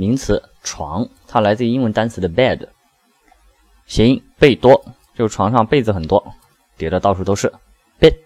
名词床，它来自于英文单词的 bed，谐音被多，就是床上被子很多，叠的到处都是。bed